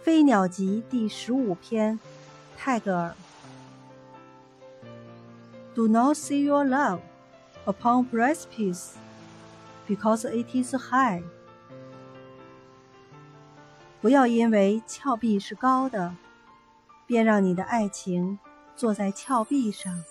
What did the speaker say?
《飞鸟集》第十五篇，泰戈尔。Do not see your love upon precipice, because it is high. 不要因为峭壁是高的，便让你的爱情坐在峭壁上。